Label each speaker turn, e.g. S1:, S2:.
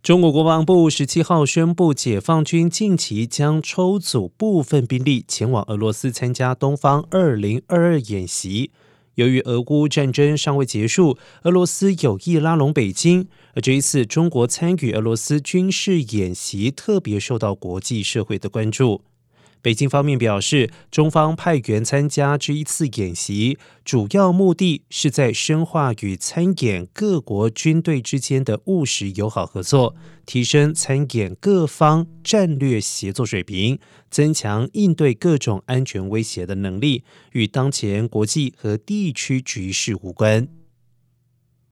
S1: 中国国防部十七号宣布，解放军近期将抽组部分兵力前往俄罗斯参加东方二零二二演习。由于俄乌战争尚未结束，俄罗斯有意拉拢北京，而这一次中国参与俄罗斯军事演习，特别受到国际社会的关注。北京方面表示，中方派员参加这一次演习，主要目的是在深化与参演各国军队之间的务实友好合作，提升参演各方战略协作水平，增强应对各种安全威胁的能力，与当前国际和地区局势无关。